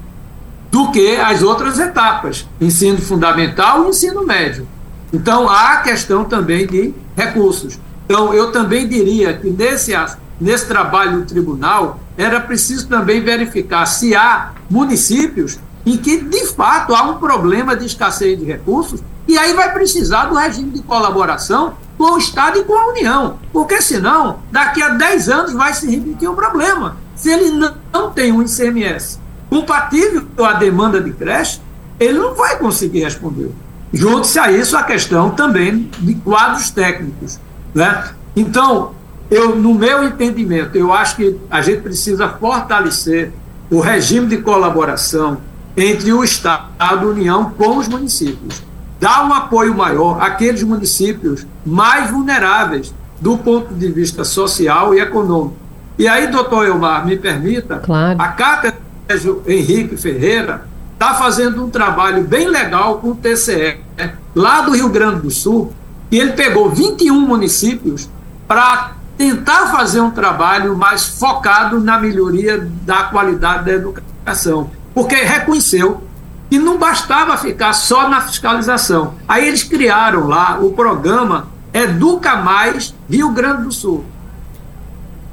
do que as outras etapas, ensino fundamental e ensino médio. Então, há a questão também de recursos. Então, eu também diria que nesse, nesse trabalho do tribunal, era preciso também verificar se há municípios em que, de fato, há um problema de escassez de recursos, e aí vai precisar do regime de colaboração com o Estado e com a União, porque senão, daqui a 10 anos vai se repetir o problema. Se ele não tem um ICMS compatível à demanda de creche, ele não vai conseguir responder. Junte-se a isso a questão também de quadros técnicos. Né? Então, eu, no meu entendimento, eu acho que a gente precisa fortalecer o regime de colaboração entre o Estado e a União com os municípios. Dar um apoio maior àqueles municípios mais vulneráveis do ponto de vista social e econômico. E aí, doutor Elmar, me permita, claro. a Cátedra Henrique Ferreira está fazendo um trabalho bem legal com o TCE, lá do Rio Grande do Sul, e ele pegou 21 municípios para tentar fazer um trabalho mais focado na melhoria da qualidade da educação, porque reconheceu que não bastava ficar só na fiscalização. Aí eles criaram lá o programa Educa Mais Rio Grande do Sul.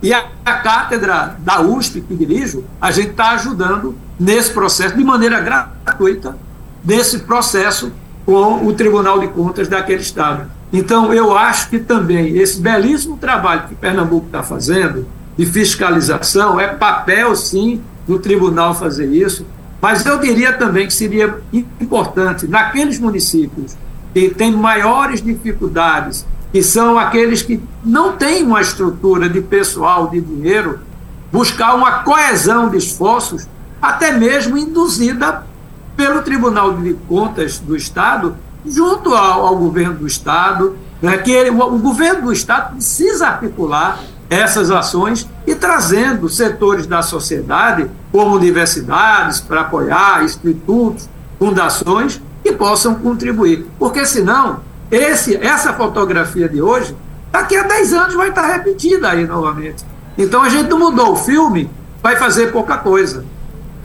E a, a cátedra da USP, que dirijo, a gente está ajudando nesse processo, de maneira gratuita, nesse processo com o Tribunal de Contas daquele Estado. Então, eu acho que também esse belíssimo trabalho que Pernambuco está fazendo, de fiscalização, é papel, sim, do tribunal fazer isso, mas eu diria também que seria importante, naqueles municípios que têm maiores dificuldades que são aqueles que não têm uma estrutura de pessoal, de dinheiro, buscar uma coesão de esforços, até mesmo induzida pelo Tribunal de Contas do Estado, junto ao, ao governo do Estado, né, que ele, o, governo do Estado precisa articular essas ações e trazendo setores da sociedade, como universidades, para apoiar, institutos, fundações, que possam contribuir. Porque senão esse, essa fotografia de hoje, daqui a 10 anos vai estar repetida aí novamente. Então a gente não mudou o filme, vai fazer pouca coisa.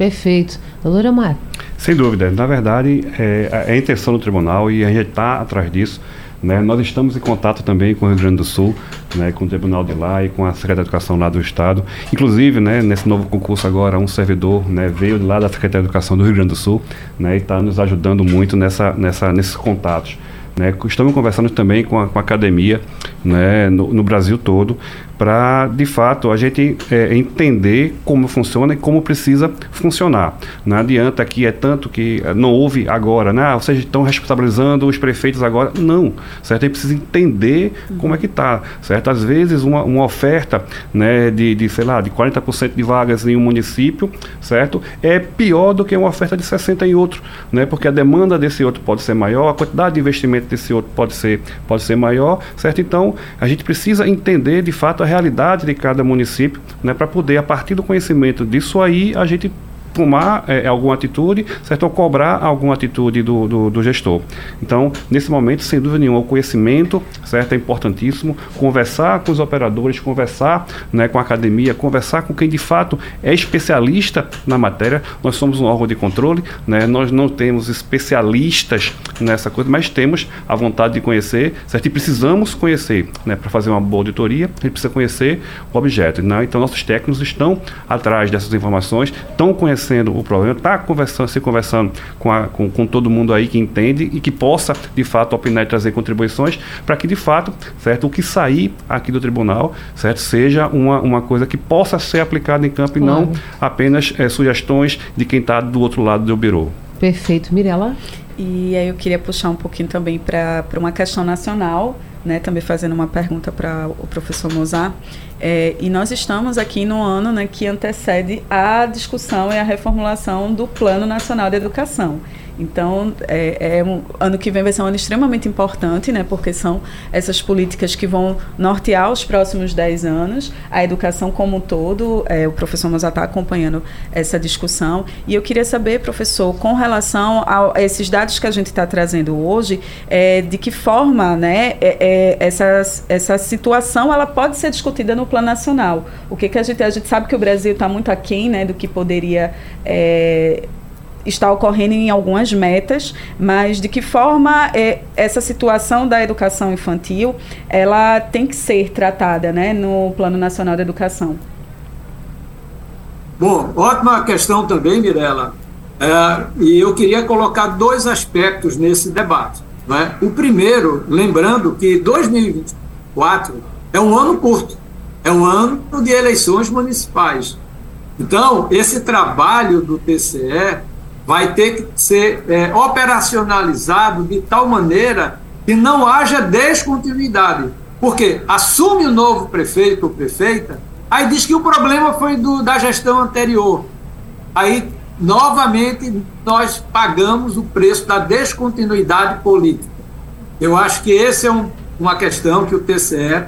Perfeito. Doutora Mar. Sem dúvida. Na verdade, é, é a intenção do tribunal e a gente está atrás disso. Né? Nós estamos em contato também com o Rio Grande do Sul, né, com o tribunal de lá e com a Secretaria de Educação lá do Estado. Inclusive, né, nesse novo concurso agora, um servidor né, veio lá da Secretaria de Educação do Rio Grande do Sul né, e está nos ajudando muito nessa, nessa, nesses contatos. Né? Estamos conversando também com a, com a academia né, no, no, Brasil todo, para, de fato, a gente é, entender como funciona e como precisa funcionar. Não adianta que é tanto que é, não houve agora, né? Ah, vocês estão responsabilizando os prefeitos agora. Não, certo? Gente precisa entender como é que está, certo? Às vezes, uma, uma oferta né, de, de, sei lá, de 40% de vagas em um município, certo? É pior do que uma oferta de 60% em outro, né? Porque a demanda desse outro pode ser maior, a quantidade de investimento desse outro pode ser, pode ser maior, certo? Então, a gente precisa entender, de fato, a realidade de cada município, né, para poder, a partir do conhecimento disso aí, a gente tomar é, alguma atitude, certo? Ou cobrar alguma atitude do, do, do, gestor. Então, nesse momento, sem dúvida nenhuma, o conhecimento, certo? É importantíssimo. Conversar com os operadores, conversar né, com a academia, conversar com quem de fato é especialista na matéria. Nós somos um órgão de controle, né? Nós não temos especialistas nessa coisa, mas temos a vontade de conhecer, certo? E precisamos conhecer, né? Para fazer uma boa auditoria, a gente precisa conhecer o objeto. Né? Então, nossos técnicos estão atrás dessas informações, estão conhecendo o problema, está conversando, se conversando com, a, com, com, todo mundo aí que entende e que possa, de fato, opinar e trazer contribuições para que, de fato, certo, o que sair aqui do tribunal, certo, seja uma, uma coisa que possa ser aplicada em campo claro. e não apenas é, sugestões de quem está do outro lado do birô. Perfeito. Mirela? E aí eu queria puxar um pouquinho também para uma questão nacional, né, também fazendo uma pergunta para o professor Mozart. É, e nós estamos aqui no ano né, que antecede a discussão e a reformulação do Plano Nacional de Educação. Então, é, é um, ano que vem vai ser um ano extremamente importante, né, porque são essas políticas que vão nortear os próximos 10 anos, a educação como um todo. É, o professor Mozart está acompanhando essa discussão. E eu queria saber, professor, com relação a, esses dados que a gente está trazendo hoje, é, de que forma né, é, é, essa, essa situação ela pode ser discutida no plano nacional. O que, que a gente. A gente sabe que o Brasil está muito aquém né, do que poderia é, está ocorrendo em algumas metas, mas de que forma é, essa situação da educação infantil ela tem que ser tratada né, no Plano Nacional de Educação? Bom, ótima questão também, Mirella. É, e eu queria colocar dois aspectos nesse debate. Né? O primeiro, lembrando que 2024 é um ano curto, é um ano de eleições municipais. Então, esse trabalho do TCE vai ter que ser é, operacionalizado de tal maneira que não haja descontinuidade. Porque assume o novo prefeito ou prefeita, aí diz que o problema foi do, da gestão anterior. Aí, novamente, nós pagamos o preço da descontinuidade política. Eu acho que essa é um, uma questão que o TCE,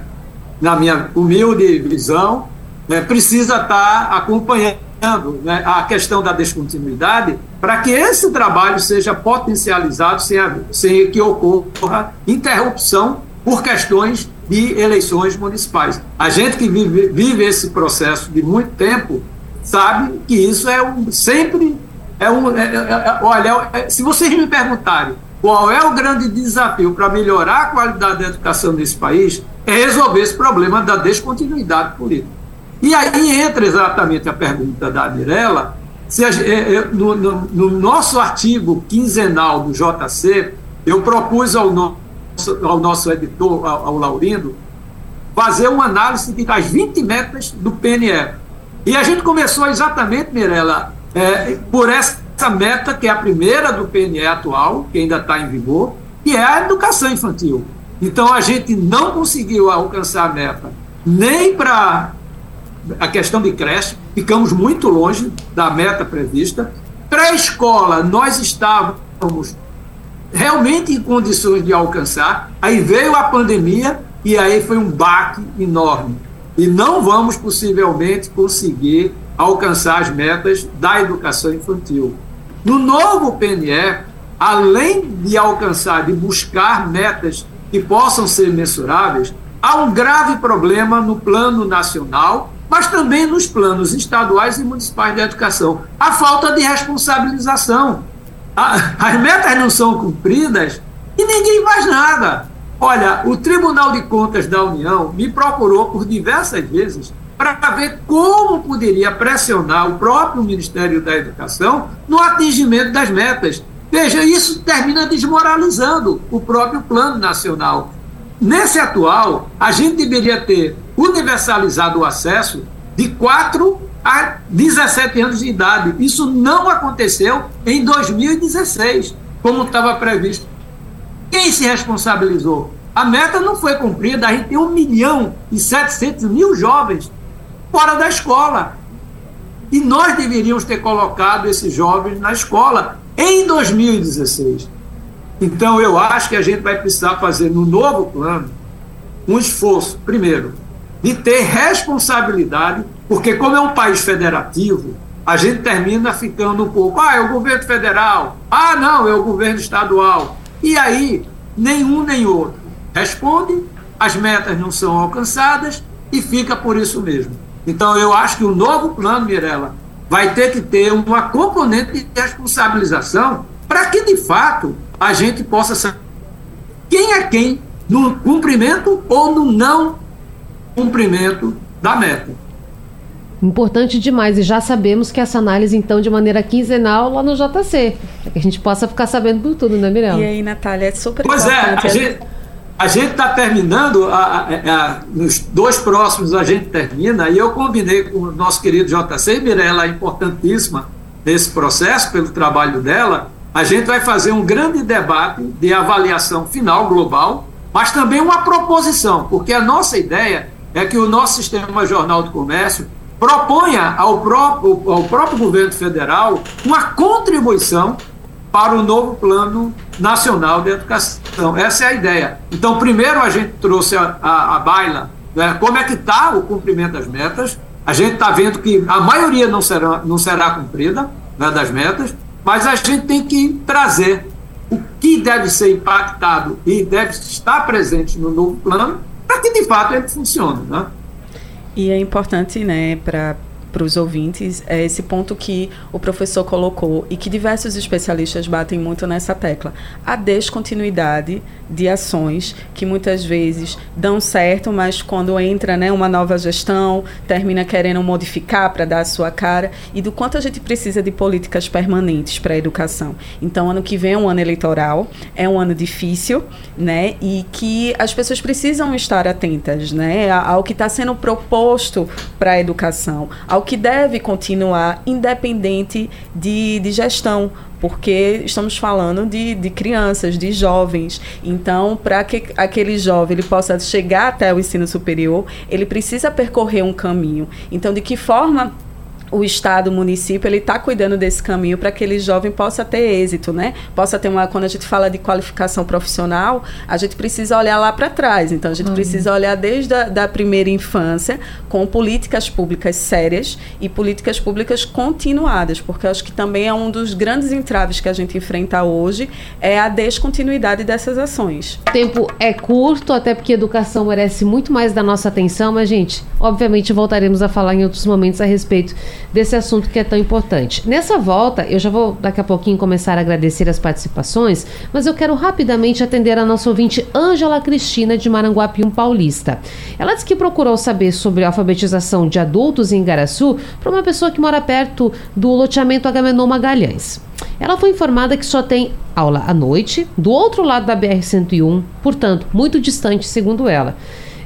na minha humilde visão, né, precisa estar acompanhando né, a questão da descontinuidade para que esse trabalho seja potencializado sem, sem que ocorra interrupção por questões de eleições municipais. A gente que vive, vive esse processo de muito tempo sabe que isso é um, sempre é um. É, é, é olha, é, se vocês me perguntarem qual é o grande desafio para melhorar a qualidade da educação nesse país, é resolver esse problema da descontinuidade política. E aí entra exatamente a pergunta da Mirella, é, é, no, no, no, nosso artigo quinzenal do JC, eu propus ao nosso, ao nosso editor, ao, ao Laurindo, fazer uma análise das 20 metas do PNE. E a gente começou exatamente, Mirella, é, por essa meta, que é a primeira do PNE atual, que ainda está em vigor, que é a educação infantil. Então a gente não conseguiu alcançar a meta nem para a questão de creche, ficamos muito longe da meta prevista. Pré-escola, nós estávamos realmente em condições de alcançar, aí veio a pandemia e aí foi um baque enorme. E não vamos possivelmente conseguir alcançar as metas da educação infantil. No novo PNE, além de alcançar, de buscar metas que possam ser mensuráveis, há um grave problema no plano nacional mas também nos planos estaduais e municipais de educação. A falta de responsabilização. as metas não são cumpridas e ninguém faz nada. Olha, o Tribunal de Contas da União me procurou por diversas vezes para ver como poderia pressionar o próprio Ministério da Educação no atingimento das metas. Veja, isso termina desmoralizando o próprio Plano Nacional. Nesse atual, a gente deveria ter universalizado o acesso de 4 a 17 anos de idade. Isso não aconteceu em 2016, como estava previsto. Quem se responsabilizou? A meta não foi cumprida, a gente tem 1 milhão e 700 mil jovens fora da escola. E nós deveríamos ter colocado esses jovens na escola em 2016. Então, eu acho que a gente vai precisar fazer no novo plano um esforço, primeiro, de ter responsabilidade, porque como é um país federativo, a gente termina ficando um pouco, ah, é o governo federal, ah, não, é o governo estadual. E aí, nenhum nem outro responde, as metas não são alcançadas e fica por isso mesmo. Então, eu acho que o novo plano, Mirella, vai ter que ter uma componente de responsabilização para que, de fato, a gente possa saber quem é quem no cumprimento ou no não cumprimento da meta. Importante demais. E já sabemos que essa análise, então, de maneira quinzenal lá no JC. Para que a gente possa ficar sabendo por tudo, né, Mirella? E aí, Natália, é super pois importante. Pois é, a gente está terminando, a, a, a, nos dois próximos a gente termina, e eu combinei com o nosso querido JC, Mirella é importantíssima nesse processo, pelo trabalho dela, a gente vai fazer um grande debate de avaliação final global, mas também uma proposição, porque a nossa ideia é que o nosso sistema Jornal do Comércio proponha ao próprio, ao próprio governo federal uma contribuição para o novo Plano Nacional de Educação. Essa é a ideia. Então, primeiro a gente trouxe a, a, a baila, né, como é que está o cumprimento das metas. A gente está vendo que a maioria não será, não será cumprida né, das metas, mas a gente tem que trazer o que deve ser impactado e deve estar presente no novo plano para que de fato ele funcione. Né? E é importante, né, para para os ouvintes é esse ponto que o professor colocou e que diversos especialistas batem muito nessa tecla: a descontinuidade de ações que muitas vezes dão certo, mas quando entra né, uma nova gestão, termina querendo modificar para dar a sua cara, e do quanto a gente precisa de políticas permanentes para a educação. Então, ano que vem é um ano eleitoral, é um ano difícil, né, e que as pessoas precisam estar atentas né, ao que está sendo proposto para a educação, ao que deve continuar independente de, de gestão, porque estamos falando de, de crianças, de jovens. Então, para que aquele jovem ele possa chegar até o ensino superior, ele precisa percorrer um caminho. Então, de que forma o Estado, o município, ele está cuidando desse caminho para que aquele jovem possa ter êxito, né? Possa ter uma. Quando a gente fala de qualificação profissional, a gente precisa olhar lá para trás. Então, a gente uhum. precisa olhar desde a da primeira infância, com políticas públicas sérias e políticas públicas continuadas, porque eu acho que também é um dos grandes entraves que a gente enfrenta hoje, é a descontinuidade dessas ações. O tempo é curto, até porque a educação merece muito mais da nossa atenção, mas, gente, obviamente voltaremos a falar em outros momentos a respeito desse assunto que é tão importante. Nessa volta, eu já vou daqui a pouquinho começar a agradecer as participações, mas eu quero rapidamente atender a nossa ouvinte Ângela Cristina de Maranguapium Paulista. Ela disse que procurou saber sobre a alfabetização de adultos em Igaraçu para uma pessoa que mora perto do loteamento Agamenon Magalhães. Ela foi informada que só tem aula à noite, do outro lado da BR-101, portanto, muito distante, segundo ela.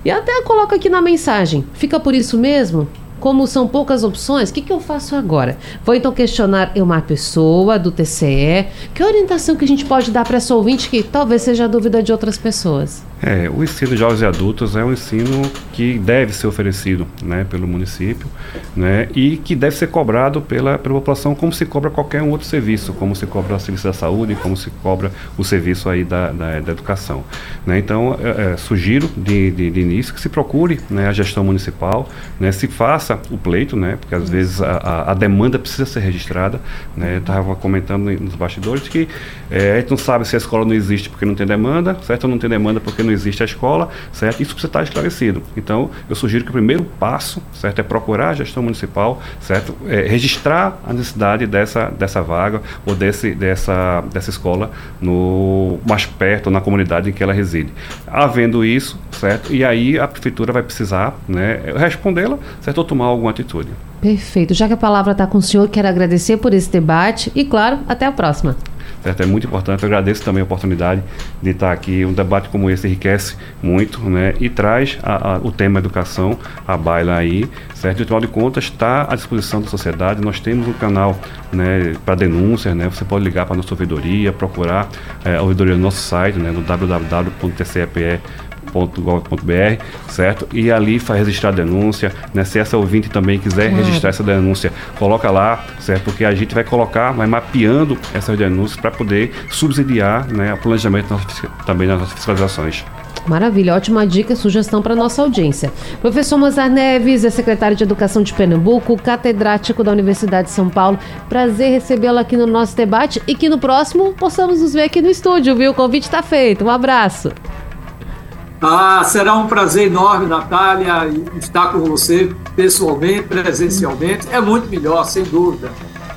E até coloca aqui na mensagem: fica por isso mesmo? Como são poucas opções, o que, que eu faço agora? Vou então questionar uma pessoa do TCE. Que orientação que a gente pode dar para essa ouvinte que talvez seja a dúvida de outras pessoas? É, o ensino de jovens e adultos é um ensino que deve ser oferecido né, pelo município né, e que deve ser cobrado pela, pela população como se cobra qualquer um outro serviço, como se cobra o serviço da saúde, como se cobra o serviço aí da, da, da educação. Né, então, é, é, sugiro de, de, de, início que se procure né, a gestão municipal, né, se faça o pleito, né, porque às vezes a, a, a demanda precisa ser registrada. Né, Estava comentando nos bastidores que é, a gente não sabe se a escola não existe porque não tem demanda, certo? Ou não tem demanda porque existe a escola, certo? Isso precisa estar esclarecido. Então, eu sugiro que o primeiro passo, certo, é procurar a gestão municipal, certo? É, registrar a necessidade dessa, dessa vaga ou desse, dessa, dessa escola no mais perto, na comunidade em que ela reside. Havendo isso, certo? E aí a prefeitura vai precisar, né, respondê-la, certo? Ou tomar alguma atitude. Perfeito. Já que a palavra está com o senhor, quero agradecer por esse debate e, claro, até a próxima. Certo? É muito importante. Eu agradeço também a oportunidade de estar aqui. Um debate como esse enriquece muito né? e traz a, a, o tema educação à baila aí. Certo? E, afinal de contas, está à disposição da sociedade. Nós temos um canal né, para denúncias. Né? Você pode ligar para a nossa ouvidoria, procurar é, a ouvidoria no nosso site, né, no www.tcepe.com www.gov.br, certo? E ali faz registrar a denúncia, né? Se essa ouvinte também quiser claro. registrar essa denúncia, coloca lá, certo? Porque a gente vai colocar, vai mapeando essas denúncias para poder subsidiar né, o planejamento também nas nossas fiscalizações. Maravilha, ótima dica, sugestão para nossa audiência. Professor Mozart Neves é secretário de Educação de Pernambuco, catedrático da Universidade de São Paulo. Prazer recebê-lo aqui no nosso debate e que no próximo possamos nos ver aqui no estúdio, viu? O convite está feito. Um abraço. Ah, será um prazer enorme, Natália, estar com você pessoalmente, presencialmente. É muito melhor, sem dúvida.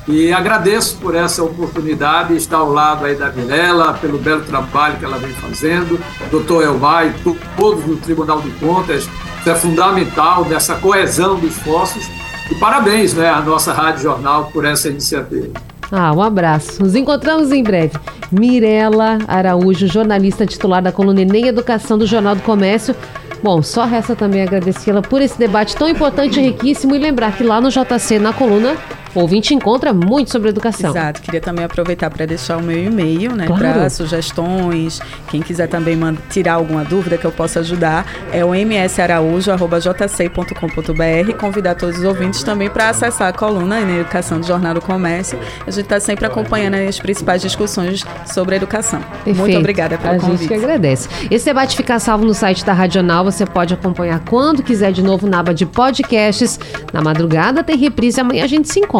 E agradeço por essa oportunidade de estar ao lado aí da Mirella, pelo belo trabalho que ela vem fazendo, doutor Elmar e todos no Tribunal de Contas. Isso é fundamental nessa coesão dos esforços. E parabéns né, à nossa Rádio Jornal por essa iniciativa. Ah, um abraço. Nos encontramos em breve. Mirela Araújo, jornalista titular da coluna Enem Educação do Jornal do Comércio. Bom, só resta também agradecê-la por esse debate tão importante e riquíssimo e lembrar que lá no JC, na coluna o ouvinte encontra muito sobre educação. Exato. Queria também aproveitar para deixar o meu e-mail, né? Claro. Para sugestões. Quem quiser também tirar alguma dúvida que eu possa ajudar, é o msaraújo.jc.com.br. Convidar todos os ouvintes também para acessar a coluna na Educação do Jornal do Comércio. A gente está sempre acompanhando as principais discussões sobre a educação. Perfeito. Muito obrigada pelo a convite. A gente que agradece. Esse debate fica salvo no site da Radional. Você pode acompanhar quando quiser de novo na aba de podcasts. Na madrugada tem reprise. Amanhã a gente se encontra